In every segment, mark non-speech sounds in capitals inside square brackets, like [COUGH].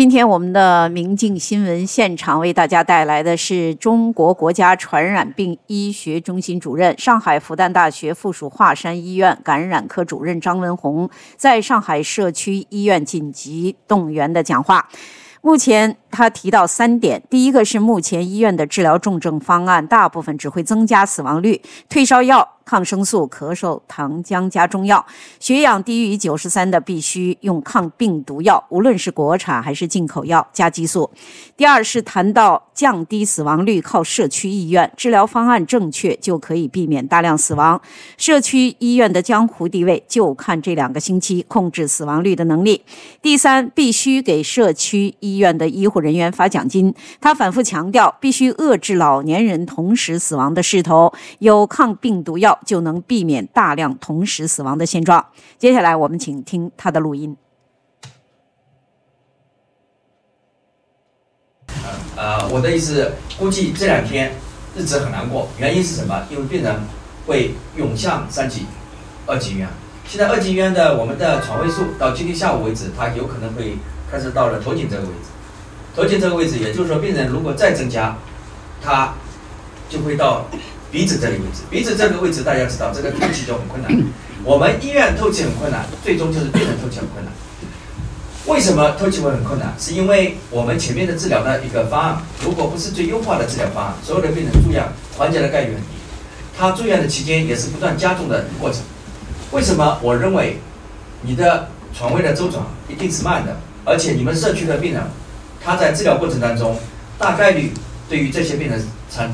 今天我们的明镜新闻现场为大家带来的是中国国家传染病医学中心主任、上海复旦大学附属华山医院感染科主任张文宏在上海社区医院紧急动员的讲话。目前，他提到三点：第一个是目前医院的治疗重症方案大部分只会增加死亡率，退烧药、抗生素、咳嗽、糖浆加中药，血氧低于九十三的必须用抗病毒药，无论是国产还是进口药加激素。第二是谈到降低死亡率靠社区医院，治疗方案正确就可以避免大量死亡。社区医院的江湖地位就看这两个星期控制死亡率的能力。第三，必须给社区医院的医护人员发奖金。他反复强调，必须遏制老年人同时死亡的势头，有抗病毒药就能避免大量同时死亡的现状。接下来，我们请听他的录音。呃，我的意思，估计这两天日子很难过，原因是什么？因为病人会涌向三级、二级医院。现在二级医院的我们的床位数到今天下午为止，它有可能会开始到了头颈这个位置。头颈这个位置，也就是说，病人如果再增加，他就会到鼻子这个位置。鼻子这个位置，大家知道，这个 [COUGHS] 透气就很困难。我们医院透气很困难，最终就是病人透气很困难。为什么透气会很困难？是因为我们前面的治疗的一个方案，如果不是最优化的治疗方案，所有的病人住院缓解的概率很低。他住院的期间也是不断加重的过程。为什么？我认为你的床位的周转一定是慢的，而且你们社区的病人，他在治疗过程当中，大概率对于这些病人产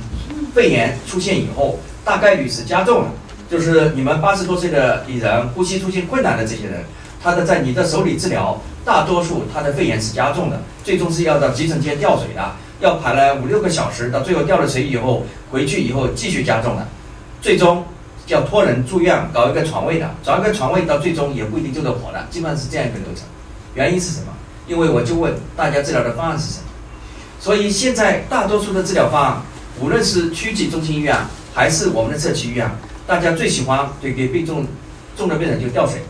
肺炎出现以后，大概率是加重了。就是你们八十多岁的人，呼吸出现困难的这些人，他的在你的手里治疗。大多数他的肺炎是加重的，最终是要到急诊间吊水的，要排了五六个小时，到最后吊了水以后，回去以后继续加重的，最终要托人住院搞一个床位的，找一个床位到最终也不一定救得活的，基本上是这样一个流程。原因是什么？因为我就问大家治疗的方案是什么？所以现在大多数的治疗方案，无论是区级中心医院还是我们的社区医院，大家最喜欢对给病重重的病人就吊水。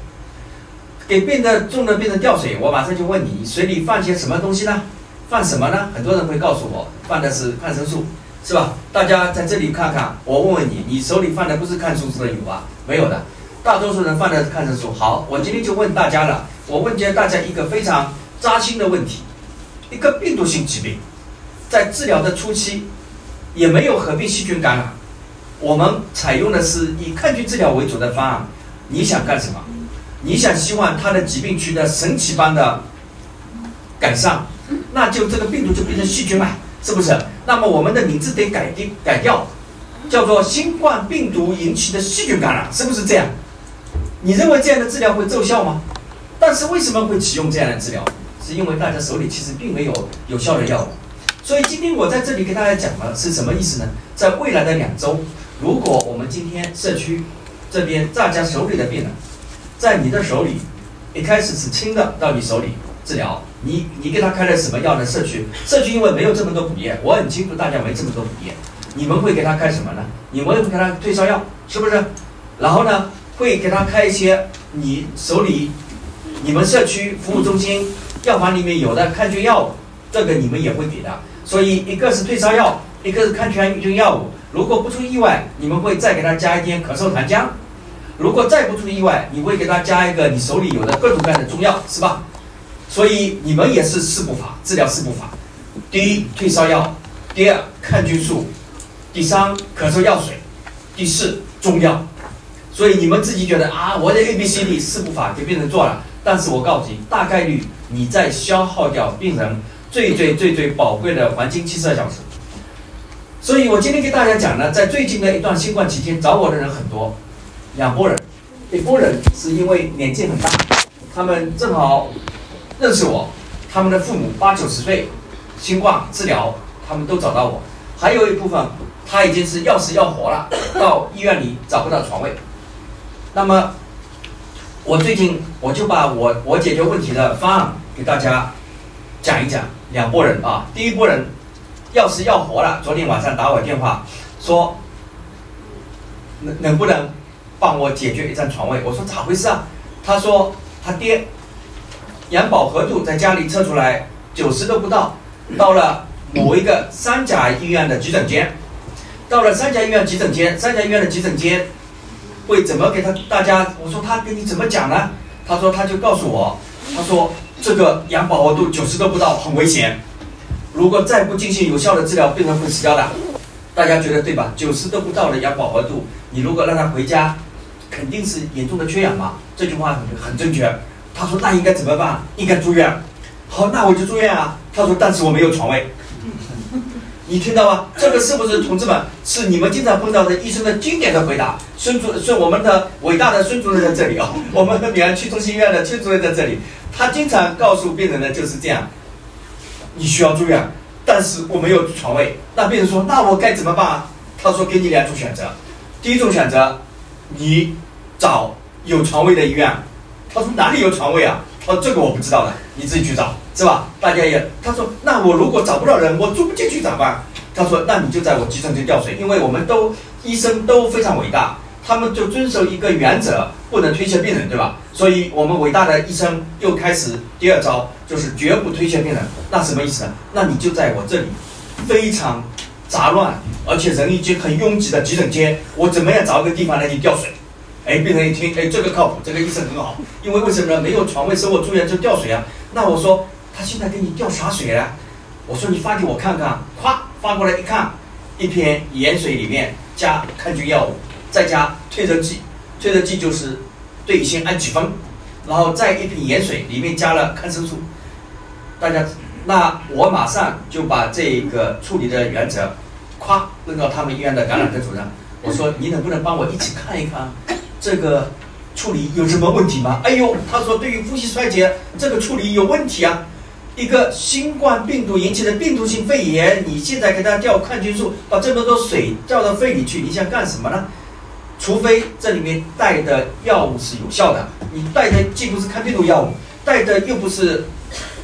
给病的重的病人吊水，我马上就问你，水里放些什么东西呢？放什么呢？很多人会告诉我，放的是抗生素，是吧？大家在这里看看，我问问你，你手里放的不是抗生素的有吧？没有的，大多数人放的是抗生素。好，我今天就问大家了，我问大家一个非常扎心的问题：一个病毒性疾病，在治疗的初期也没有合并细菌感染，我们采用的是以抗菌治疗为主的方案，你想干什么？你想希望他的疾病取得神奇般的改善，那就这个病毒就变成细菌了，是不是？那么我们的名字得改掉，改掉，叫做新冠病毒引起的细菌感染，是不是这样？你认为这样的治疗会奏效吗？但是为什么会启用这样的治疗？是因为大家手里其实并没有有效的药物。所以今天我在这里给大家讲的是什么意思呢？在未来的两周，如果我们今天社区这边大家手里的病人。在你的手里，一开始是轻的，到你手里治疗，你你给他开了什么药呢？社区社区因为没有这么多补液，我很清楚大家没这么多补液，你们会给他开什么呢？你们会给他退烧药，是不是？然后呢，会给他开一些你手里你们社区服务中心药房里面有的抗菌药物，这个你们也会给的。所以一个是退烧药，一个是抗菌药物。如果不出意外，你们会再给他加一点咳嗽糖浆。如果再不出意外，你会给他加一个你手里有的各种各样的中药，是吧？所以你们也是四步法治疗四步法：第一，退烧药；第二，抗菌素；第三，咳嗽药水；第四，中药。所以你们自己觉得啊，我的 A、B、C、D 四步法给病人做了，但是我告诉你，大概率你在消耗掉病人最最最最宝贵的黄金七十二小时。所以我今天给大家讲呢，在最近的一段新冠期间，找我的人很多。两拨人，一拨人是因为年纪很大，他们正好认识我，他们的父母八九十岁，新冠治疗他们都找到我。还有一部分他已经是要死要活了，到医院里找不到床位。那么我最近我就把我我解决问题的方案给大家讲一讲。两拨人啊，第一拨人要死要活了，昨天晚上打我电话说能能不能。帮我解决一张床位，我说咋回事啊？他说他爹杨饱和度在家里测出来九十都不到，到了某一个三甲医院的急诊间，到了三甲医院急诊间，三甲医院的急诊间会怎么给他大家？我说他给你怎么讲呢？他说他就告诉我，他说这个氧饱和度九十都不到，很危险。如果再不进行有效的治疗，病人会死掉的。大家觉得对吧？九十都不到的氧饱和度，你如果让他回家，肯定是严重的缺氧嘛。这句话很很正确。他说那应该怎么办？应该住院。好，那我就住院啊。他说但是我没有床位。你听到吗？这个是不是同志们？是你们经常碰到的医生的经典的回答。孙主是我们的伟大的孙主任在这里啊。[LAUGHS] 我们的闽安区中心医院的邱主任在这里，他经常告诉病人的就是这样。你需要住院，但是我没有床位。那病人说：“那我该怎么办啊？”他说：“给你两种选择。第一种选择，你找有床位的医院。”他说：“哪里有床位啊？”他说：“这个我不知道的，你自己去找，是吧？”大家也他说：“那我如果找不到人，我住不进去咋办？”他说：“那你就在我急诊间吊水，因为我们都医生都非常伟大。”他们就遵守一个原则，不能推卸病人，对吧？所以，我们伟大的医生又开始第二招，就是绝不推卸病人。那什么意思呢？那你就在我这里，非常杂乱，而且人已经很拥挤的急诊间，我怎么样找一个地方来你吊水？哎，病人一听，哎，这个靠谱，这个医生很好。因为为什么呢？没有床位，所以我住院就吊水啊。那我说，他现在给你吊啥水啊？我说你发给我看看。咵，发过来一看，一片盐水里面加抗菌药物。再加退热剂，退热剂就是对乙酰氨基酚，然后再一瓶盐水，里面加了抗生素。大家，那我马上就把这个处理的原则，咵扔到他们医院的感染科主任。我说你能不能帮我一起看一看，这个处理有什么问题吗？哎呦，他说对于呼吸衰竭这个处理有问题啊。一个新冠病毒引起的病毒性肺炎，你现在给他调抗菌素，把这么多水调到肺里去，你想干什么呢？除非这里面带的药物是有效的，你带的既不是抗病毒药物，带的又不是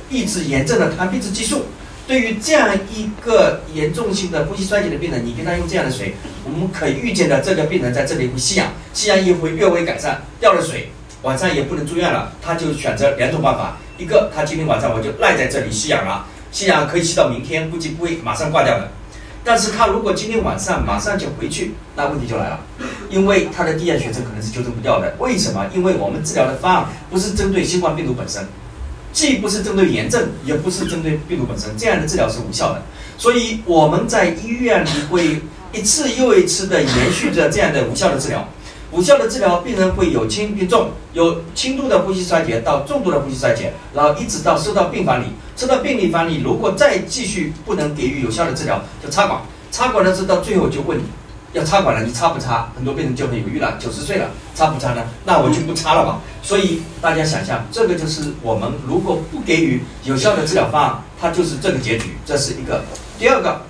抑制炎症的抗病毒激素。对于这样一个严重性的呼吸衰竭的病人，你给他用这样的水，我们可以预见的这个病人在这里会吸氧，吸氧也会略微改善。掉了水，晚上也不能住院了，他就选择两种办法：一个，他今天晚上我就赖在这里吸氧了，吸氧可以吸到明天，估计不会马上挂掉的。但是他如果今天晚上马上就回去，那问题就来了，因为他的低氧血症可能是纠正不掉的。为什么？因为我们治疗的方案不是针对新冠病毒本身，既不是针对炎症，也不是针对病毒本身，这样的治疗是无效的。所以我们在医院里会一次又一次的延续着这样的无效的治疗。无效的治疗，病人会有轻病重，有轻度的呼吸衰竭到重度的呼吸衰竭，然后一直到收到病房里，收到病历房里，如果再继续不能给予有效的治疗，就插管。插管的时候到最后就问你，要插管了，你插不插？很多病人就很犹豫了，九十岁了，插不插呢？那我就不插了吧。所以大家想象，这个就是我们如果不给予有效的治疗方案，它就是这个结局。这是一个。第二个，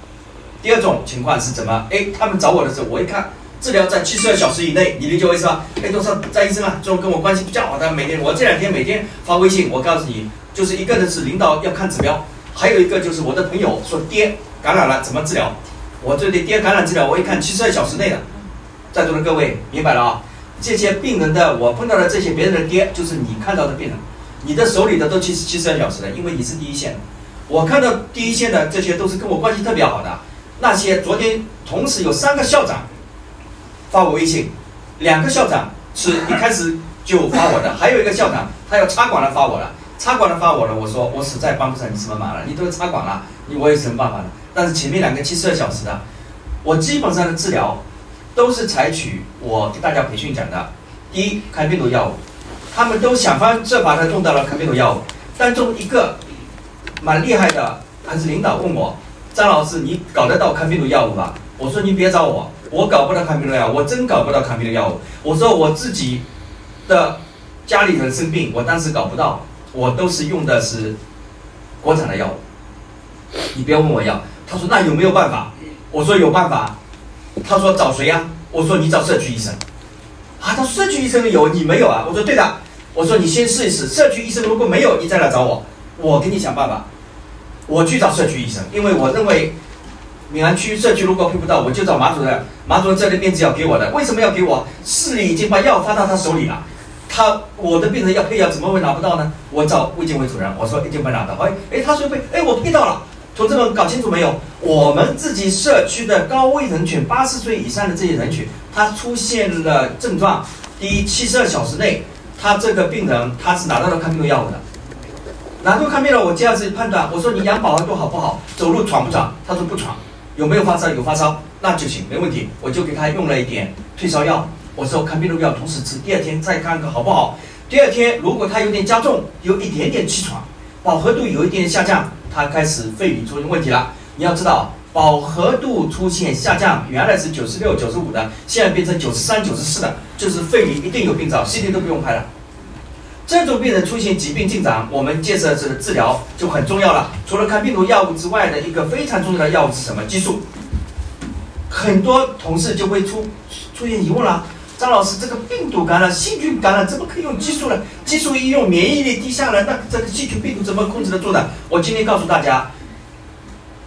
第二种情况是怎么？哎，他们找我的时候，我一看。治疗在七十二小时以内，你理解我意思吧？哎，都说张医生啊，这种跟我关系比较好的，每天我这两天每天发微信，我告诉你，就是一个人是领导要看指标，还有一个就是我的朋友说爹感染了怎么治疗？我这里爹感染治疗，我一看七十二小时内的，在座的各位明白了啊？这些病人的我碰到的这些别人的爹，就是你看到的病人，你的手里的都七十七十二小时的，因为你是第一线，我看到第一线的这些都是跟我关系特别好的，那些昨天同时有三个校长。发我微信，两个校长是一开始就发我的，还有一个校长他要插管了发我了，插管了发我了，我说我实在帮不上你什么忙了，你都插管了，你我有什么办法呢？但是前面两个七十二小时的，我基本上的治疗都是采取我给大家培训讲的，第一抗病毒药物，他们都想方设法的用到了抗病毒药物，当中一个蛮厉害的还是领导问我，张老师你搞得到抗病毒药物吧？我说你别找我。我搞不到抗病毒药，我真搞不到抗病毒药物。我说我自己的家里人生病，我当时搞不到，我都是用的是国产的药物。你不要问我要。他说那有没有办法？我说有办法。他说找谁呀？我说你找社区医生。啊，他说社区医生有，你没有啊？我说对的。我说你先试一试，社区医生如果没有，你再来找我，我给你想办法。我去找社区医生，因为我认为。闵安区社区如果配不到，我就找马主任。马主任这里面子要给我的，为什么要给我？市里已经把药发到他手里了，他我的病人要配药，怎么会拿不到呢？我找卫健委主任，我说一定会拿到。哎哎，他说配，哎，我配到了。同志们搞清楚没有？我们自己社区的高危人群，八十岁以上的这些人群，他出现了症状，第一，七十二小时内，他这个病人他是拿到了抗病毒药物的。拿到抗病了，我第二次判断，我说你氧饱和度好不好？走路喘不喘？他说不喘。有没有发烧？有发烧，那就行，没问题。我就给他用了一点退烧药。我说抗病毒药同时吃，第二天再看看好不好。第二天如果他有点加重，有一点点气喘，饱和度有一点下降。他开始肺里出现问题了。你要知道，饱和度出现下降，原来是九十六、九十五的，现在变成九十三、九十四的，就是肺里一定有病灶，CT 都不用拍了。这种病人出现疾病进展，我们建设这个治疗就很重要了。除了看病毒药物之外的一个非常重要的药物是什么？激素。很多同事就会出出现疑问了：张老师，这个病毒感染、细菌感染怎么可以用激素呢？激素一用，免疫力低下来，那这个细菌病毒怎么控制得住呢？我今天告诉大家，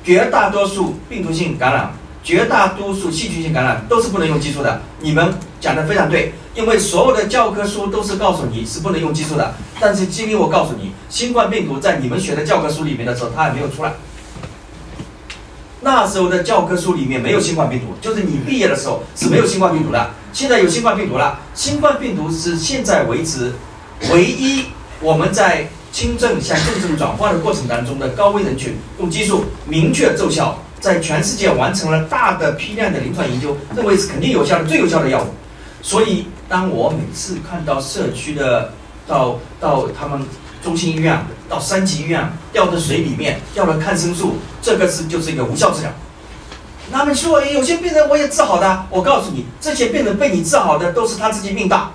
绝大多数病毒性感染、绝大多数细菌性感染都是不能用激素的。你们讲的非常对，因为所有的教科书都是告诉你是不能用激素的。但是今天我告诉你，新冠病毒在你们学的教科书里面的时候，它还没有出来。那时候的教科书里面没有新冠病毒，就是你毕业的时候是没有新冠病毒的。现在有新冠病毒了，新冠病毒是现在为止唯一我们在轻症向重症转化的过程当中的高危人群用激素明确奏效，在全世界完成了大的批量的临床研究，认为是肯定有效的、最有效的药物。所以，当我每次看到社区的到到他们。中心医院到三级医院掉到水里面，掉了抗生素，这个是就是一个无效治疗。他们说有些病人我也治好的，我告诉你，这些病人被你治好的都是他自己命大，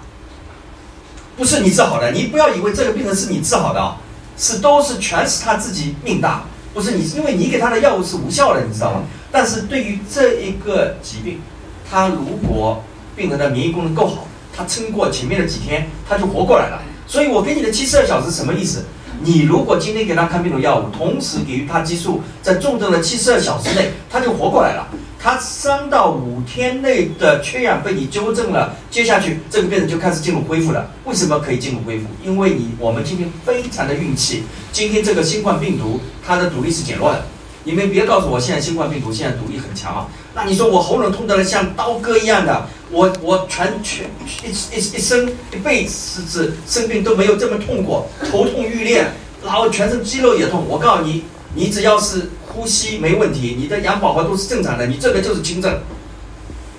不是你治好的。你不要以为这个病人是你治好的啊，是都是全是他自己命大，不是你，因为你给他的药物是无效的，你知道吗？但是对于这一个疾病，他如果病人的免疫功能够好，他撑过前面的几天，他就活过来了。所以我给你的七十二小时什么意思？你如果今天给他抗病毒药物，同时给予他激素，在重症的七十二小时内，他就活过来了。他三到五天内的缺氧被你纠正了，接下去这个病人就开始进入恢复了。为什么可以进入恢复？因为你我们今天非常的运气，今天这个新冠病毒它的毒力是减弱的。你们别告诉我现在新冠病毒现在毒力很强啊！那你说我喉咙痛得像刀割一样的，我我全全一一一生一辈子是生病都没有这么痛过，头痛欲裂，然后全身肌肉也痛。我告诉你，你只要是呼吸没问题，你的氧饱和度是正常的，你这个就是轻症，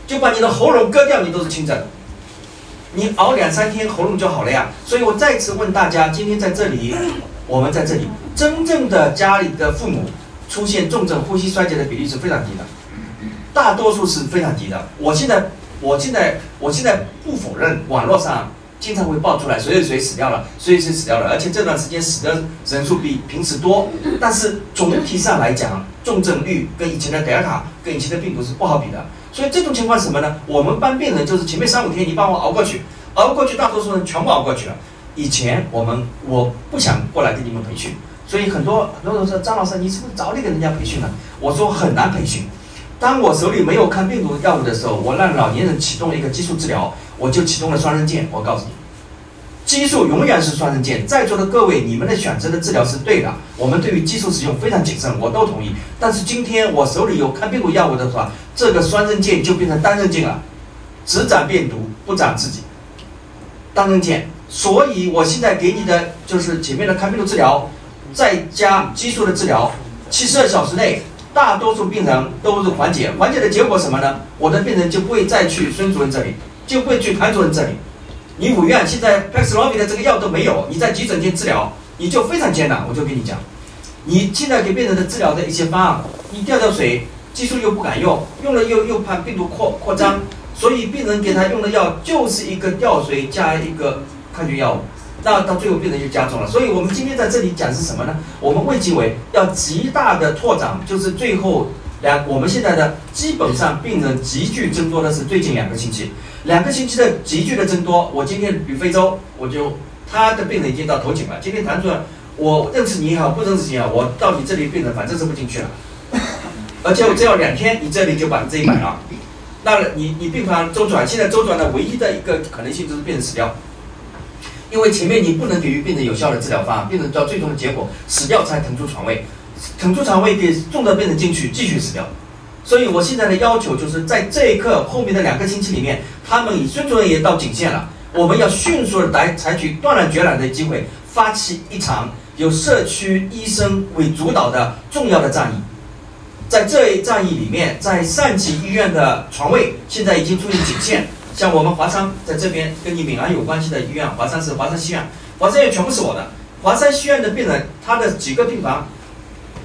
就把你的喉咙割掉，你都是轻症。你熬两三天喉咙就好了呀。所以我再次问大家，今天在这里，我们在这里，真正的家里的父母。出现重症呼吸衰竭的比例是非常低的，大多数是非常低的。我现在，我现在，我现在不否认网络上经常会爆出来谁谁谁死掉了，谁谁死掉了，而且这段时间死的人数比平时多。但是总体上来讲，重症率跟以前的德尔塔、跟以前的病毒是不好比的。所以这种情况是什么呢？我们帮病人就是前面三五天你帮我熬过去，熬过去，大多数人全部熬过去了。以前我们我不想过来给你们培训。所以很多很多人说张老师，你是不是早点给人家培训了？我说很难培训。当我手里没有抗病毒药物的时候，我让老年人启动了一个激素治疗，我就启动了双刃剑。我告诉你，激素永远是双刃剑。在座的各位，你们的选择的治疗是对的。我们对于激素使用非常谨慎，我都同意。但是今天我手里有抗病毒药物的话，这个双刃剑就变成单刃剑了，只斩病毒不斩自己。单刃剑。所以我现在给你的就是前面的抗病毒治疗。再加激素的治疗，七十二小时内，大多数病人都是缓解。缓解的结果什么呢？我的病人就不会再去孙主任这里，就不会去谭主任这里。你五院现在 Paxlovid 的这个药都没有，你在急诊间治疗，你就非常艰难。我就跟你讲，你现在给病人的治疗的一些方案，你吊吊水，激素又不敢用，用了又又怕病毒扩扩张，所以病人给他用的药就是一个吊水加一个抗菌药物。那到最后病人就加重了，所以我们今天在这里讲是什么呢？我们卫计委要极大的拓展，就是最后两，我们现在的基本上病人急剧增多的是最近两个星期，两个星期的急剧的增多。我今天旅非洲，我就他的病人已经到头颈了。今天谭主任，我认识你也好，不认识你也好，我到你这里病人反正是不进去了，[LAUGHS] 而且我只要两天，你这里就百分之一百了。[LAUGHS] 那你你病房周转，现在周转的唯一的一个可能性就是病人死掉。因为前面你不能给予病人有效的治疗方案，病人到最终的结果死掉才腾出床位，腾出床位给重症病人进去继续死掉。所以我现在的要求就是在这一刻后面的两个星期里面，他们以孙主任也到警线了，我们要迅速的来采取断然决然的机会，发起一场由社区医生为主导的重要的战役。在这一战役里面，在上级医院的床位现在已经出现颈线，像我们华山在这边跟你闽安有关系的医院，华山是华山西院，华山院全部是我的。华山西院的病人，他的几个病房，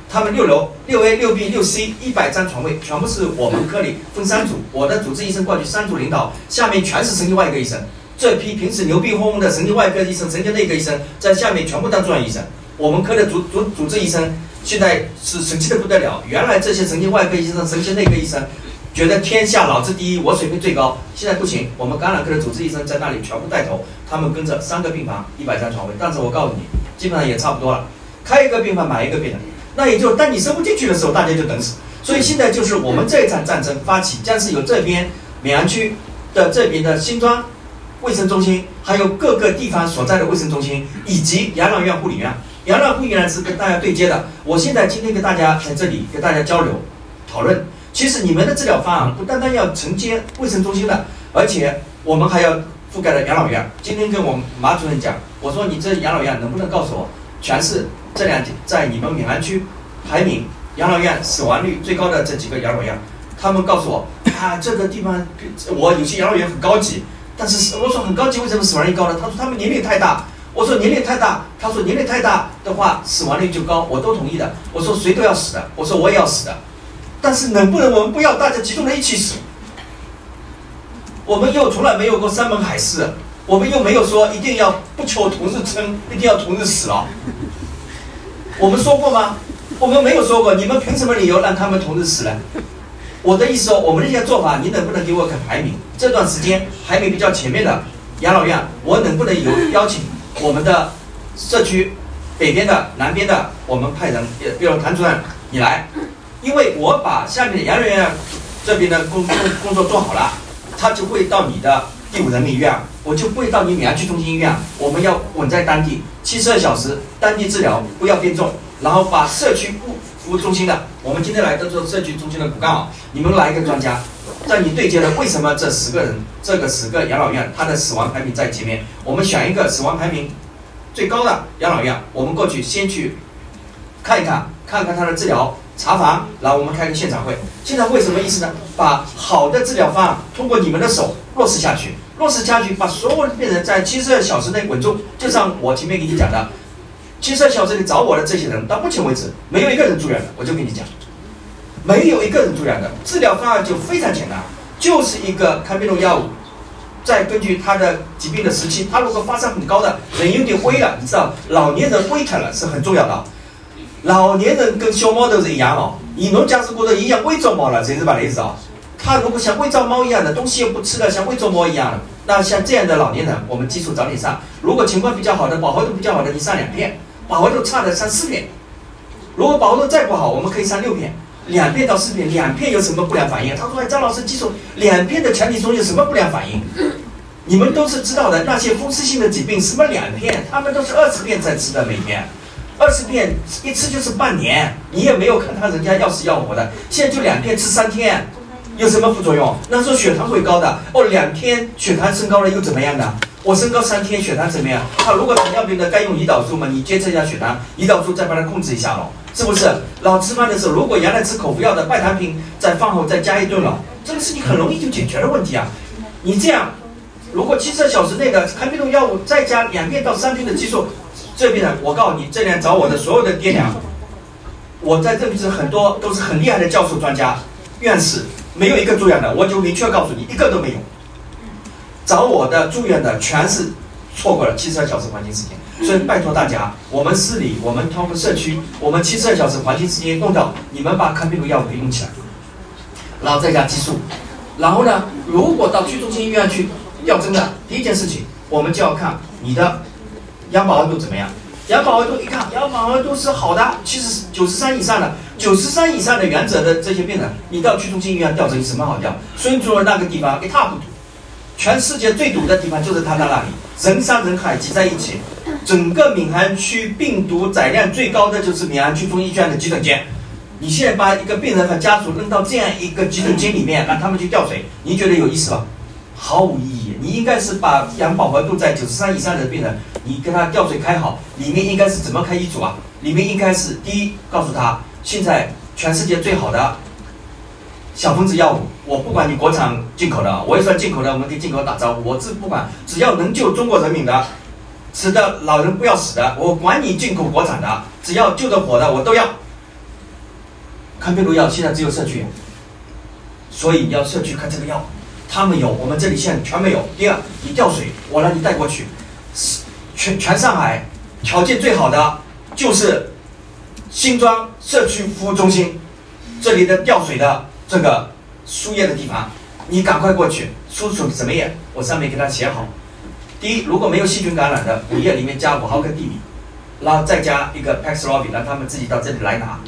他们六楼六 A、六 B、六 C 一百张床位，全部是我们科里分三组，我的主治医生过去三组领导，下面全是神经外科医生。这批平时牛逼哄哄的神经外科医生、神经内科医生，在下面全部当住院医生。我们科的主主主治医生。现在是神奇的不得了。原来这些神经外科医生、神经内科医生觉得天下老子第一，我水平最高。现在不行，我们感染科的主治医生在那里全部带头，他们跟着三个病房一百张床位。但是我告诉你，基本上也差不多了。开一个病房买一个病人，那也就当你收不进去的时候，大家就等死。所以现在就是我们这一场战争发起，将是由这边闵行区的这边的新庄卫生中心，还有各个地方所在的卫生中心，以及养老院、护理院。养老护理院是跟大家对接的。我现在今天跟大家在这里跟大家交流讨论。其实你们的治疗方案不单单要承接卫生中心的，而且我们还要覆盖了养老院。今天跟我们马主任讲，我说你这养老院能不能告诉我，全市这两天在你们闵行区排名养老院死亡率最高的这几个养老院？他们告诉我 [LAUGHS] 啊，这个地方我有些养老院很高级，但是我说很高级，为什么死亡率高呢？他说他们年龄太大。我说年龄太大，他说年龄太大的话死亡率就高，我都同意的。我说谁都要死的，我说我也要死的，但是能不能我们不要大家集中在一起死？我们又从来没有过山盟海誓，我们又没有说一定要不求同日生，[LAUGHS] 一定要同日死啊。我们说过吗？我们没有说过，你们凭什么理由让他们同日死呢？我的意思说，我们这些做法，你能不能给我个排名？这段时间排名比较前面的养老院，我能不能有邀请？我们的社区北边的、南边的，我们派人，比如谭主任你来，因为我把下面的养老院这边的工工工作做好了，他就会到你的第五人民医院，我就不会到你闵行区中心医院。我们要稳在当地，七十二小时当地治疗，不要变重，然后把社区服服务中心的，我们今天来的做社区中心的骨干啊，你们来一个专家。在你对接了，为什么这十个人，这个十个养老院，他的死亡排名在前面？我们选一个死亡排名最高的养老院，我们过去先去看一看，看看他的治疗查房，然后我们开个现场会。现场会什么意思呢？把好的治疗方案通过你们的手落实下去，落实下去，把所有的病人在七十二小时内稳住。就像我前面给你讲的，七十二小时里找我的这些人，到目前为止没有一个人住院的，我就跟你讲。没有一个人住院的治疗方案就非常简单，就是一个抗病毒药物，再根据他的疾病的时期，他如果发烧很高的，人有点微了，你知道，老年人微疼了是很重要的。老年人跟小猫都是一样哦，你侬假使觉得一样喂着猫了，谁是把雷子啊？他如果像喂着猫一样的东西又不吃了，像喂着猫一样的，那像这样的老年人，我们基础早点上。如果情况比较好的，饱和度比较好的，你上两片；饱和度差的上四片。如果饱和度再不好，我们可以上六片。两片到四片，两片有什么不良反应？他说：“哎，张老师，记住，两片的前提中有什么不良反应？你们都是知道的。那些风湿性的疾病，什么两片，他们都是二十片在吃的，每天二十片一吃就是半年，你也没有看他人家要死要活的。现在就两片吃三天，有什么副作用？那时候血糖会高的哦，两天血糖升高了又怎么样的？我升高三天血糖怎么样？他如果糖尿病的该用胰岛素嘛，你监测一下血糖，胰岛素再把它控制一下喽。”是不是老吃饭的时候，如果原来吃口服药的拜糖平，在饭后再加一顿了，这个事情很容易就解决了问题啊！你这样，如果七十二小时内的抗病毒药物再加两片到三片的激素，这边呢我告诉你，这边找我的所有的爹娘，我在这边是很多都是很厉害的教授专家、院士，没有一个住院的，我就明确告诉你，一个都没有。找我的住院的全是错过了七十二小时黄金时间。所以拜托大家，我们市里，我们通过社区，我们七十二小时黄金时间弄到，你们把抗病毒药物给用起来，然后再加激素，然后呢，如果到区中心医院去吊针的，第一件事情，我们就要看你的氧饱和度怎么样。氧饱和度一看，氧饱和度是好的，七十九十三以上的，九十三以上的原则的这些病人，你到区中心医院吊针什么好吊？孙主任那个地方一塌糊涂，全世界最堵的地方就是他在那里。人山人海挤在一起，整个闵行区病毒载量最高的就是闵行区中医院的急诊间。你现在把一个病人和家属扔到这样一个急诊间里面，让他们去吊水，你觉得有意思吗？毫无意义。你应该是把氧饱和度在九十三以上的病人，你跟他吊水开好，里面应该是怎么开医嘱啊？里面应该是第一，告诉他现在全世界最好的小分子药物，我不管你国产进口的，我也算进口的，我们跟进口打招呼，我这不管，只要能救中国人民的，使得老人不要死的，我管你进口国产的，只要救得活的我都要。抗病毒药现在只有社区，所以要社区开这个药。他们有，我们这里现在全没有。第二，你吊水，我让你带过去。全全上海条件最好的就是新庄社区服务中心，这里的吊水的这个输液的地方，你赶快过去输送什么液？我上面给他写好。第一，如果没有细菌感染的，补液里面加五毫克地米。然后再加一个 Paxlovid，让他们自己到这里来拿。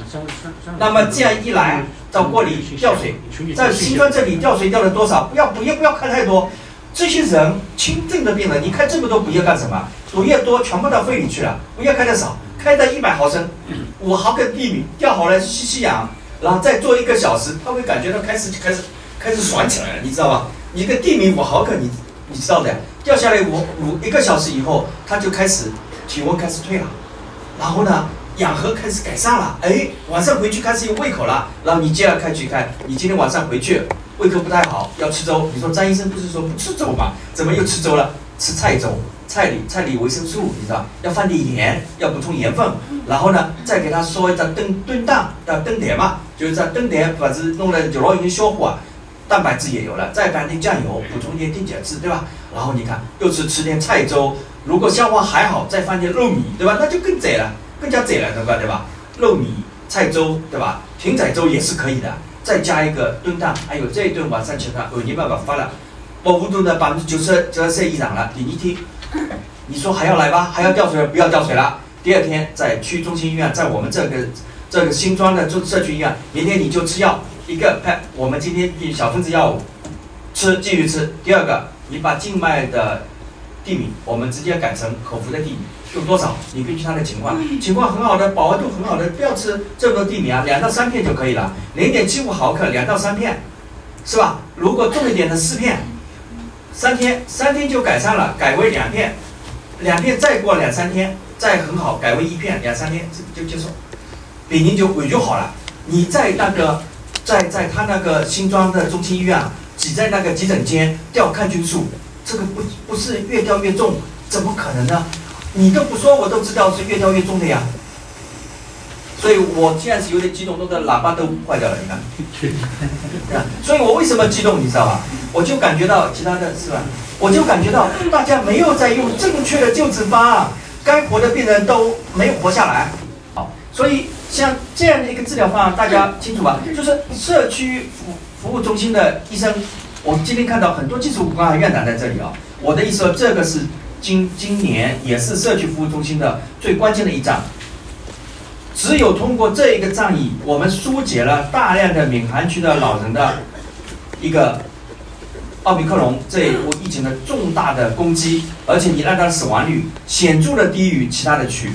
那么这样一来，到锅里吊水，在新冠这里吊水吊了多少？不要补液，不要开太多。这些人轻症的病人，你开这么多补液干什么？补液多全部到肺里去了，补液开的少，开的一百毫升，五毫克地米吊好了吸吸氧，然后再做一个小时，他会感觉到开始开始开始爽起来了，你知道吧？一个地米五毫克，你你知道的，掉下来五五一个小时以后，他就开始。体温开始退了，然后呢，氧合开始改善了，哎，晚上回去开始有胃口了，然后你接着开去看，你今天晚上回去胃口不太好，要吃粥。你说张医生不是说不吃粥吗？怎么又吃粥了？吃菜粥，菜里菜里维生素，你知道，要放点盐，要补充盐分。然后呢，再给他说一张炖炖蛋，要炖蛋嘛，就是在炖蛋，把子弄了就老已经消化，蛋白质也有了，再放点酱油，补充点电解质，对吧？然后你看，又是吃点菜粥。如果消化还好，再放点肉米，对吧？那就更窄了，更加窄了，对吧？对吧？肉米菜粥，对吧？艇仔粥也是可以的，再加一个炖蛋，还有这一顿晚上吃它，哦，你爸爸发了，饱腹度呢百分之九十九十以上了。第一天，你说还要来吧？还要吊水？不要吊水了。第二天在区中心医院，在我们这个这个新庄的中社区医院，明天你就吃药一个，派我们今天用小分子药物吃，继续吃。第二个，你把静脉的。地米，我们直接改成口服的地米，用多少？你根据他的情况，情况很好的，饱和度很好的，不要吃这么多地米啊，两到三片就可以了，零点七五毫克，两到三片，是吧？如果重一点的四片，三天，三天就改善了，改为两片，两片再过两三天再很好，改为一片，两三天就就接受，病人就胃就好了。你在那个在在他那个新庄的中心医院，挤在那个急诊间吊抗菌素。这个不不是越掉越重，怎么可能呢？你都不说，我都知道是越跳越重的呀。所以我现在是有点激动，弄得喇叭都坏掉了，你看。所以我为什么激动，你知道吧？我就感觉到其他的是吧？我就感觉到大家没有在用正确的救治方案，该活的病人都没有活下来。好，所以像这样的一个治疗方案，大家清楚吧？就是社区服服务中心的医生。我今天看到很多技术骨干院长在这里啊，我的意思说，这个是今今年也是社区服务中心的最关键的一仗。只有通过这一个战役，我们疏解了大量的闵行区的老人的一个奥密克戎这一波疫情的重大的攻击，而且你让它的死亡率显著的低于其他的区。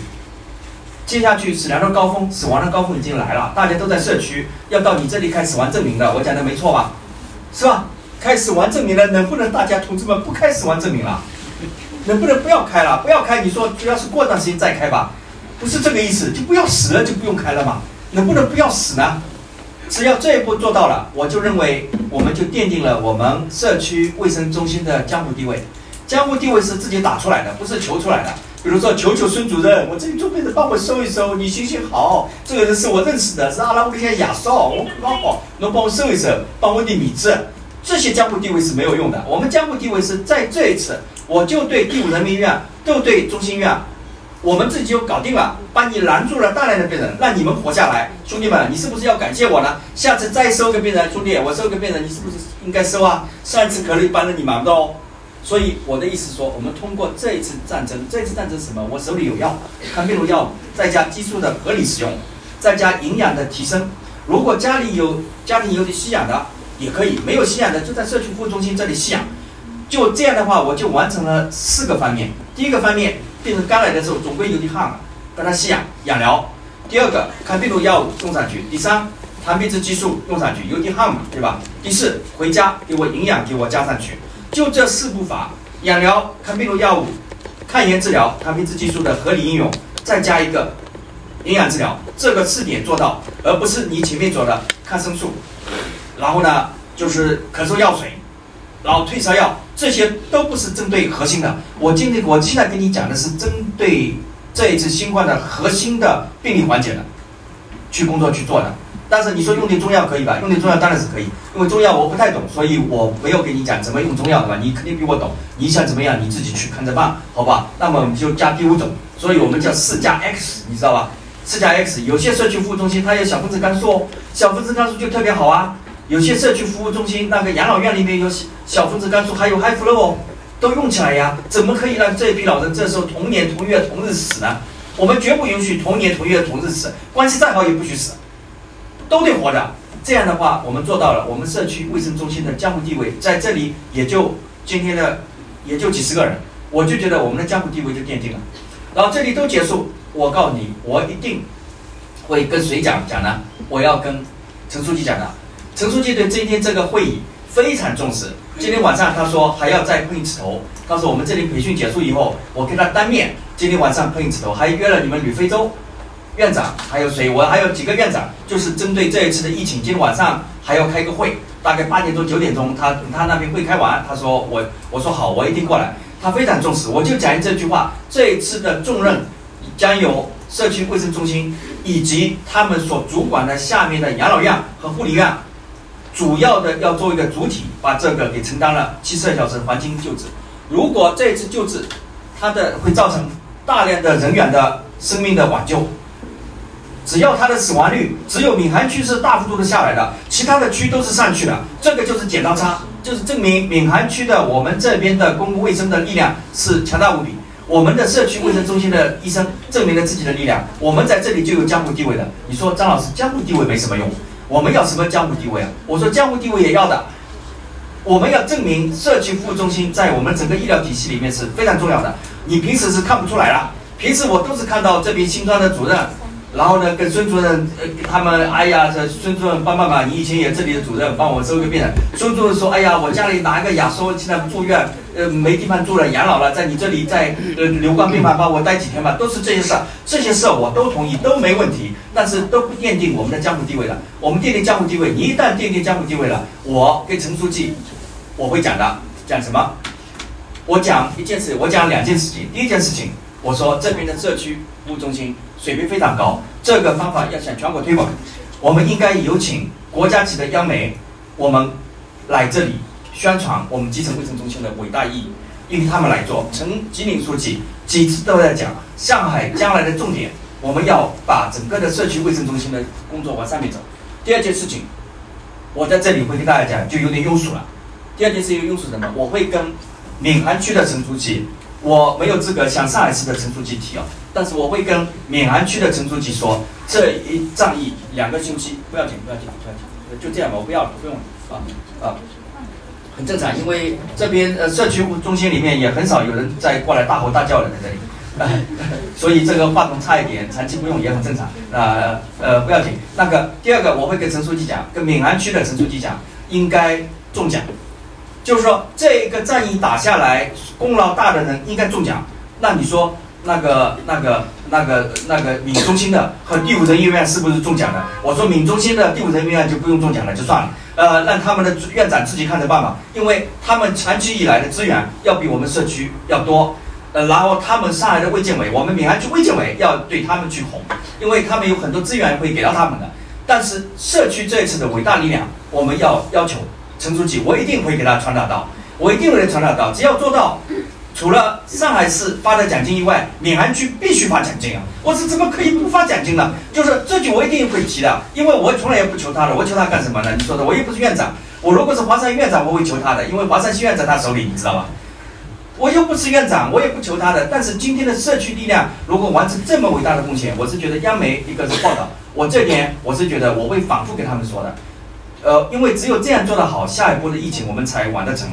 接下去死亡的高峰，死亡的高峰已经来了，大家都在社区要到你这里开死亡证明的，我讲的没错吧？是吧？开死亡证明了，能不能大家同志们不开死亡证明了？能不能不要开了？不要开，你说主要是过段时间再开吧，不是这个意思，就不要死了就不用开了嘛？能不能不要死呢？只要这一步做到了，我就认为我们就奠定了我们社区卫生中心的江湖地位。江湖地位是自己打出来的，不是求出来的。比如说，求求孙主任，我这里做病人帮我收一收，你行行好，这个人是我认识的，是阿拉伯里亚少，我刚好能帮我收一收，帮我点米子。这些江湖地位是没有用的。我们江湖地位是在这一次，我就对第五人民医院，就对中心医院，我们自己就搞定了，帮你拦住了大量的病人，让你们活下来。兄弟们，你是不是要感谢我呢？下次再收个病人，兄弟，我收个病人，你是不是应该收啊？上一次可能帮了你忙的哦。所以我的意思说，我们通过这一次战争，这次战争什么？我手里有药，抗病毒药，再加激素的合理使用，再加营养的提升。如果家里有家庭有点吸氧的。也可以，没有吸氧的就在社区服务中心这里吸氧，就这样的话，我就完成了四个方面。第一个方面，病人刚来的时候总归有点汗，嘛，帮他吸氧养疗。第二个，抗病毒药物用上去。第三，糖皮质激素用上去，有点汗嘛，对吧？第四，回家给我营养给我加上去。就这四步法：养疗、抗病毒药物、抗炎治疗、糖皮质激素的合理应用，再加一个营养治疗，这个四点做到，而不是你前面做的抗生素，然后呢就是咳嗽药水，然后退烧药，这些都不是针对核心的。我今天我现在跟你讲的是针对这一次新冠的核心的病理缓解的，去工作去做的。但是你说用点中药可以吧？用点中药当然是可以，因为中药我不太懂，所以我没有给你讲怎么用中药，对吧？你肯定比我懂，你想怎么样你自己去看着办，好吧？那么我们就加第五种，所以我们叫四加 X，你知道吧？四加 X，有些社区服务中心它有小分子肝素，小分子肝素就特别好啊。有些社区服务中心那个养老院里面有小分子肝素，还有 High Flow，都用起来呀。怎么可以让这一批老人这时候同年同月同日死呢？我们绝不允许同年同月同日死，关系再好也不许死。都得活着，这样的话，我们做到了。我们社区卫生中心的江湖地位在这里也就今天的也就几十个人，我就觉得我们的江湖地位就奠定了。然后这里都结束，我告诉你，我一定会跟谁讲讲呢？我要跟陈书记讲的。陈书记对今天这个会议非常重视。今天晚上他说还要再碰一次头，他说我们这里培训结束以后，我跟他当面今天晚上碰一次头，还约了你们吕非洲。院长还有谁？我还有几个院长，就是针对这一次的疫情，今天晚上还要开个会，大概八点钟九点钟，他他那边会开完，他说我我说好，我一定过来。他非常重视，我就讲这句话，这一次的重任将由社区卫生中心以及他们所主管的下面的养老院和护理院，主要的要做一个主体，把这个给承担了七十二小时黄金救治。如果这一次救治，它的会造成大量的人员的生命的挽救。只要它的死亡率只有闵行区是大幅度的下来的，其他的区都是上去的，这个就是剪刀差，就是证明闵行区的我们这边的公共卫生的力量是强大无比。我们的社区卫生中心的医生证明了自己的力量，我们在这里就有江湖地位的。你说张老师江湖地位没什么用，我们要什么江湖地位啊？我说江湖地位也要的，我们要证明社区服务中心在我们整个医疗体系里面是非常重要的。你平时是看不出来了，平时我都是看到这边新装的主任。然后呢，跟孙主任，呃，他们，哎呀，这孙主任帮帮忙，你以前也这里的主任，帮我收个病人。孙主任说，哎呀，我家里拿一个牙收，现在住院，呃，没地方住了，养老了，在你这里，在呃留观病房，帮我待几天吧，都是这些事儿，这些事儿我都同意，都没问题，但是都不奠定我们的江湖地位的。我们奠定江湖地位，你一旦奠定江湖地位了，我跟陈书记，我会讲的，讲什么？我讲一件事，我讲两件事情。第一件事情，我说这边的社区服务中心。水平非常高，这个方法要向全国推广。我们应该有请国家级的央媒，我们来这里宣传我们基层卫生中心的伟大意义，由他们来做。陈吉宁书记几次都在讲，上海将来的重点，我们要把整个的社区卫生中心的工作往上面走。第二件事情，我在这里会跟大家讲，就有点庸俗了。第二件事情庸俗什么？我会跟闵行区的陈书记。我没有资格向上海市的陈书记提哦，但是我会跟闵行区的陈书记说，这一仗义两个星期不要紧，不要紧，不要紧，就这样吧，我不要了，不用了，啊啊，很正常，因为这边呃社区中心里面也很少有人再过来大吼大叫的在这里，[LAUGHS] 所以这个话筒差一点，长期不用也很正常，啊呃不要紧。那个第二个我会跟陈书记讲，跟闵行区的陈书记讲，应该中奖。就是说，这一个战役打下来，功劳大的人应该中奖。那你说，那个、那个、那个、那个闽中心的和第五人民医院是不是中奖的？我说闽中心的第五人民医院就不用中奖了，就算了。呃，让他们的院长自己看着办吧，因为他们长期以来的资源要比我们社区要多。呃，然后他们上海的卫健委，我们闵行区卫健委要对他们去哄，因为他们有很多资源会给到他们的。但是社区这一次的伟大力量，我们要要求。陈书记，我一定会给他传达到，我一定会传达到。只要做到，除了上海市发的奖金以外，闵行区必须发奖金啊！我是怎么可以不发奖金呢？就是这句我一定会提的，因为我从来也不求他的，我求他干什么呢？你说的，我又不是院长，我如果是华山院长，我会求他的，因为华山医院在他手里，你知道吧？我又不是院长，我也不求他的。但是今天的社区力量如果完成这么伟大的贡献，我是觉得央媒一个是报道，我这点我是觉得我会反复跟他们说的。呃，因为只有这样做得好，下一波的疫情我们才完得成。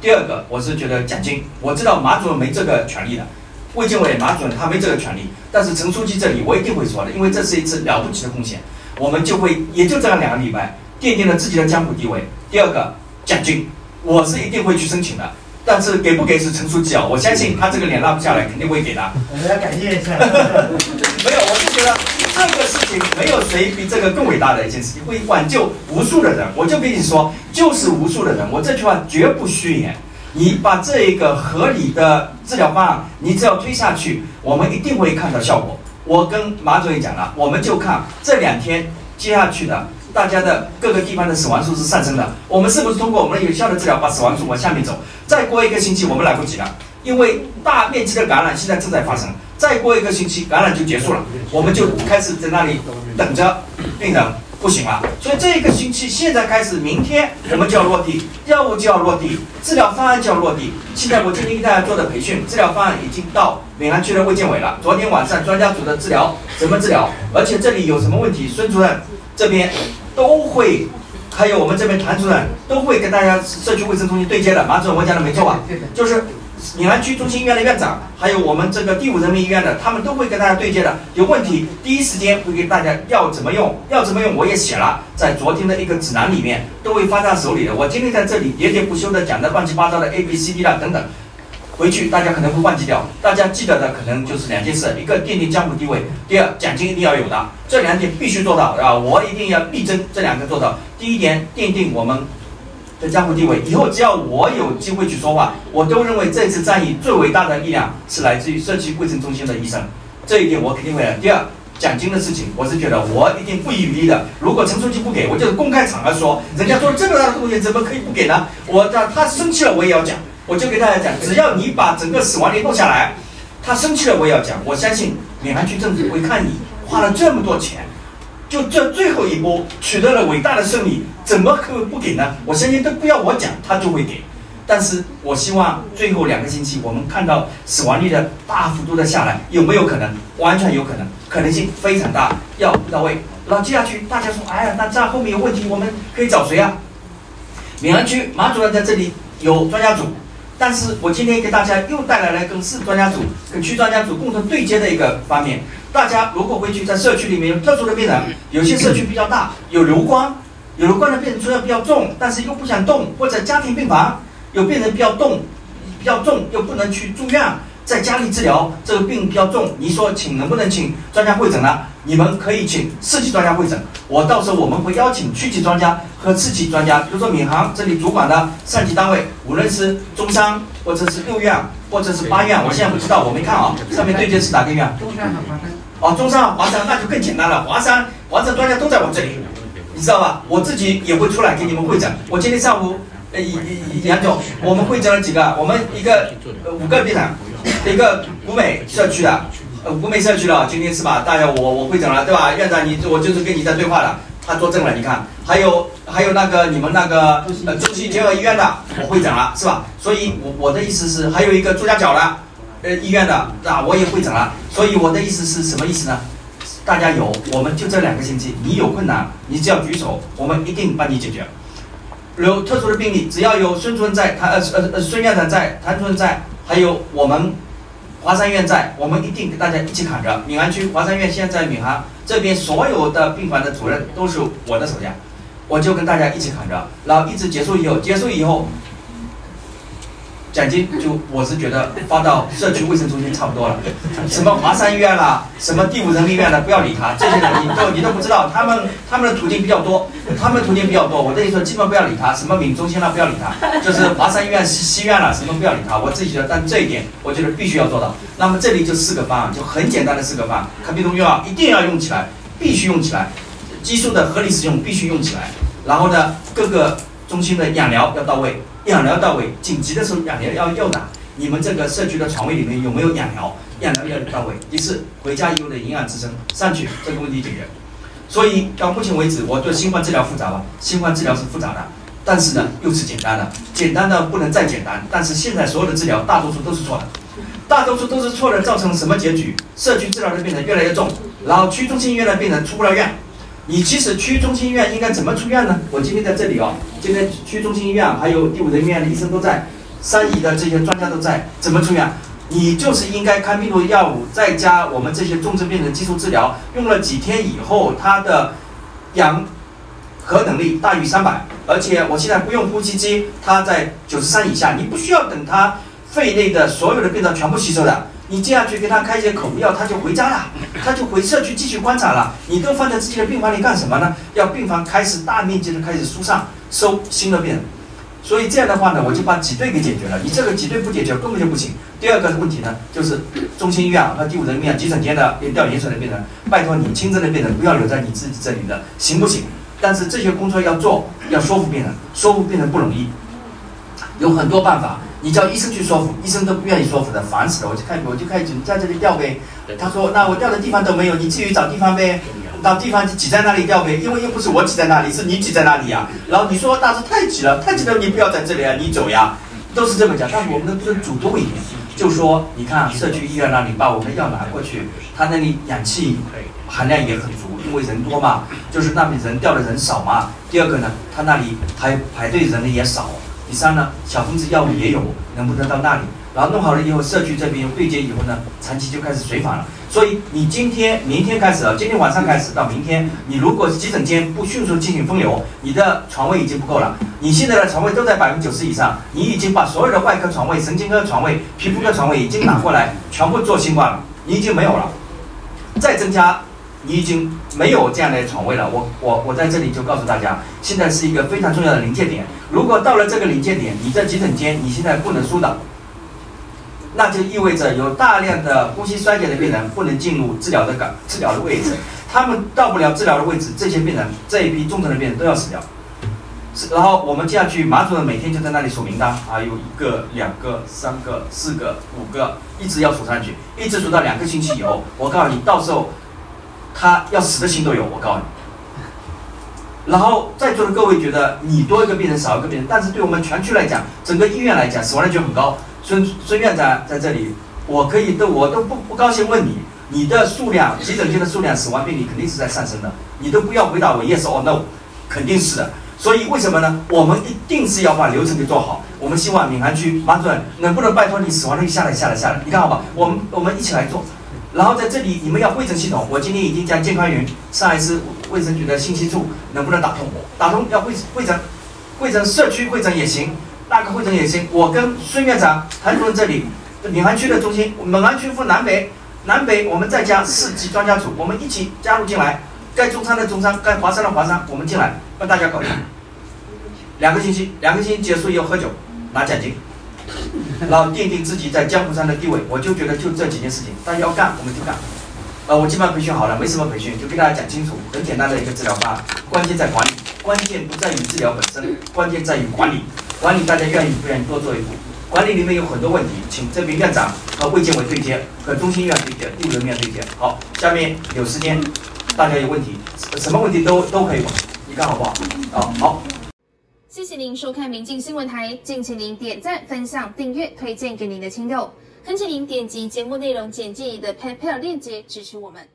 第二个，我是觉得奖金，我知道马主任没这个权利的，卫健委马主任他没这个权利，但是陈书记这里我一定会说的，因为这是一次了不起的贡献，我们就会也就这样两个礼拜奠定了自己的江湖地位。第二个奖金，我是一定会去申请的，但是给不给是陈书记啊，我相信他这个脸拉不下来，肯定会给的。我们要感谢一下。[LAUGHS] 没有，我是觉得这个事情没有谁比这个更伟大的一件事情，会挽救无数的人。我就跟你说，就是无数的人，我这句话绝不虚言。你把这一个合理的治疗方案，你只要推下去，我们一定会看到效果。我跟马主任讲了，我们就看这两天接下去的，大家的各个地方的死亡数是上升的，我们是不是通过我们有效的治疗把死亡数往下面走？再过一个星期，我们来不及了，因为大面积的感染现在正在发生。再过一个星期，感染就结束了，我们就开始在那里等着病人。不行了，所以这一个星期现在开始，明天我们就要落地，药物就要落地，治疗方案就要落地。现在我今天给大家做的培训，治疗方案已经到闵行区的卫健委了。昨天晚上专家组的治疗怎么治疗？而且这里有什么问题，孙主任这边都会，还有我们这边谭主任都会跟大家社区卫生中心对接的。马主任，我讲的没错吧？就是。闵行区中心医院的院长，还有我们这个第五人民医院的，他们都会跟大家对接的。有问题，第一时间会给大家要怎么用，要怎么用，我也写了，在昨天的一个指南里面都会发到手里的。我今天在这里喋喋不休的讲的乱七八糟的 A B C D 啦等等，回去大家可能会忘记掉，大家记得的可能就是两件事：一个奠定江湖地位，第二奖金一定要有的，这两点必须做到啊！我一定要力争这两个做到。第一点，奠定我们。的江湖地位，以后只要我有机会去说话，我都认为这次战役最伟大的力量是来自于社区卫生中心的医生，这一点我肯定会。第二，奖金的事情，我是觉得我一定不遗余力的。如果陈书记不给我，就是公开场合说，人家做了这么大的贡献，怎么可以不给呢？我他他生气了，我也要讲。我就给大家讲，只要你把整个死亡率弄下来，他生气了，我也要讲。我相信闵行区政府会看你花了这么多钱。就这最后一波取得了伟大的胜利，怎么可不给呢？我相信都不要我讲，他就会给。但是我希望最后两个星期，我们看到死亡率的大幅度的下来，有没有可能？完全有可能，可能性非常大，要到位。那接下去大家说，哎呀，那这样后面有问题，我们可以找谁啊？闵行区马主任在这里有专家组，但是我今天给大家又带来了跟市专家组、跟区专家组共同对接的一个方面。大家如果回去在社区里面有特殊的病人，有些社区比较大，[COUGHS] 有流光，有流光的病人出现比较重，但是又不想动，或者家庭病房有病人比较动，比较重又不能去住院，在家里治疗，这个病比较重，你说请能不能请专家会诊呢？你们可以请市级专家会诊，我到时候我们会邀请区级专家和市级专家，比如说闵行这里主管的上级单位，无论是中山或者是六院或者是八院，我现在不知道，我没看啊，上面对接是哪个院？中山和华山。哦，中山、华山那就更简单了。华山、华山专家都在我这里，你知道吧？我自己也会出来给你们会诊。我今天上午，呃，杨总，我们会诊了几个？我们一个呃五个病人，一个古美社区的，呃古美社区的，今天是吧？大家我我会诊了，对吧？院长你我就是跟你在对话的，他作证了，你看，还有还有那个你们那个呃中西结合医院的，我会诊了，是吧？所以我我的意思是，还有一个朱家角的。呃，医院的啊，我也会诊了，所以我的意思是什么意思呢？大家有，我们就这两个星期，你有困难，你只要举手，我们一定帮你解决。有特殊的病例，只要有孙主任在，谭呃呃呃孙院长在，谭主任在，还有我们华山院在，我们一定跟大家一起扛着。闵行区华山院现在闵行这边所有的病房的主任都是我的手下，我就跟大家一起扛着，然后一直结束以后，结束以后。奖金就我是觉得发到社区卫生中心差不多了，什么华山医院啦，什么第五人民医院的，不要理他，这些人你都你都不知道，他们他们的途径比较多，他们的途径比较多，我这里说基本不要理他，什么闽中心啦不要理他，就是华山医院西西院啦，什么不要理他，我自己觉得，但这一点我觉得必须要做到。那么这里就四个方案，就很简单的四个方案，看病毒用药一定要用起来，必须用起来，激素的合理使用必须用起来，然后呢各个中心的养疗要到位。养疗到位，紧急的时候养疗要要打。你们这个社区的床位里面有没有养疗？养疗要到位。第四，回家以后的营养支撑上去，这个问题解决。所以到目前为止，我对新冠治疗复杂吧？新冠治疗是复杂的，但是呢又是简单的，简单的不能再简单。但是现在所有的治疗大多数都是错的，大多数都是错的，造成什么结局？社区治疗的病人越来越重，然后区中心医院的病人出不了院。你其实区中心医院应该怎么出院呢？我今天在这里哦，今天区中心医院还有第五人民医院的医生都在，三乙的这些专家都在，怎么出院？你就是应该看病毒药物，再加我们这些重症病人基础治疗，用了几天以后，他的氧核能力大于三百，而且我现在不用呼吸机，它在九十三以下，你不需要等他肺内的所有的病灶全部吸收的，你接下去给他开一些口服药，他就回家了，他就回社区继续观察了。你都放在自己的病房里干什么呢？要病房开始大面积的开始疏散，收新的病人。所以这样的话呢，我就把挤兑给解决了。你这个挤兑不解决，根本就不行。第二个问题呢，就是中心医院和第五人民医院急诊间的调盐水的病人，拜托你轻症的病人不要留在你自己这里的，行不行？但是这些工作要做，要说服病人，说服病人不容易，有很多办法。你叫医生去说服，医生都不愿意说服的，烦死了。我就开，我就开始在这里吊呗。他说，那我吊的地方都没有，你至于找地方呗。到地方挤在那里吊呗，因为又不是我挤在那里，是你挤在那里呀。然后你说大师太挤了，太挤了，你不要在这里啊，你走呀，都是这么讲。但我们能不能主动一点？就说你看社区医院那里把我们的药拿过去，他那里氧气含量也很足，因为人多嘛，就是那边人吊的人少嘛。第二个呢，他那里排排队人呢也少。第三呢，小分子药物也有，能不能到那里？然后弄好了以后，社区这边对接以后呢，长期就开始随访了。所以你今天、明天开始啊，今天晚上开始到明天，你如果是急诊间不迅速进行分流，你的床位已经不够了。你现在的床位都在百分之九十以上，你已经把所有的外科床位、神经科床位、皮肤科床位已经拿过来，全部做新冠了，你已经没有了。再增加，你已经没有这样的床位了。我我我在这里就告诉大家，现在是一个非常重要的临界点。如果到了这个临界点，你在急诊间你现在不能疏导。那就意味着有大量的呼吸衰竭的病人不能进入治疗的岗治疗的位置，他们到不了治疗的位置，这些病人这一批重症的病人都要死掉。是，然后我们接下去马主任每天就在那里数名单，啊，有一个、两个、三个、四个、五个，一直要数上去，一直数到两个星期以后，我告诉你，到时候他要死的心都有，我告诉你。然后在座的各位觉得你多一个病人少一个病人，但是对我们全区来讲，整个医院来讲，死亡率就很高。孙孙院长在这里，我可以都我都不不高兴问你，你的数量急诊间的数量死亡病例肯定是在上升的，你都不要回答我 yes or no，肯定是的。所以为什么呢？我们一定是要把流程给做好。我们希望闵行区马主任能不能拜托你死亡率下来下来下来？你看好吧，我们我们一起来做。然后在这里你们要会诊系统，我今天已经将健康云上海市卫生局的信息处能不能打通？打通要会会诊，会诊社区会诊也行。大个会诊也行，我跟孙院长、谭主任这里，闵行区的中心，闵行区分南北，南北我们再加市级专家组，我们一起加入进来，该中山的中山，该华山的华山，我们进来帮大家搞定。两个星期，两个星期结束以后喝酒，拿奖金，然后奠定自己在江湖上的地位。我就觉得就这几件事情，大家要干我们就干。呃，我基本上培训好了，没什么培训，就跟大家讲清楚，很简单的一个治疗方案，关键在管理，关键不在于治疗本身，关键在于管理。管理大家愿意不愿意多做一步？管理里面有很多问题，请这边院长和卫健委对接，和中心医院对接，第五人院对接。好，下面有时间，大家有问题，什么问题都都可以问，你看好不好？啊，好。谢谢您收看《明镜新闻台》，敬请您点赞、分享、订阅、推荐给您的亲友，恳请您点击节目内容简介里的 PayPal 链接支持我们。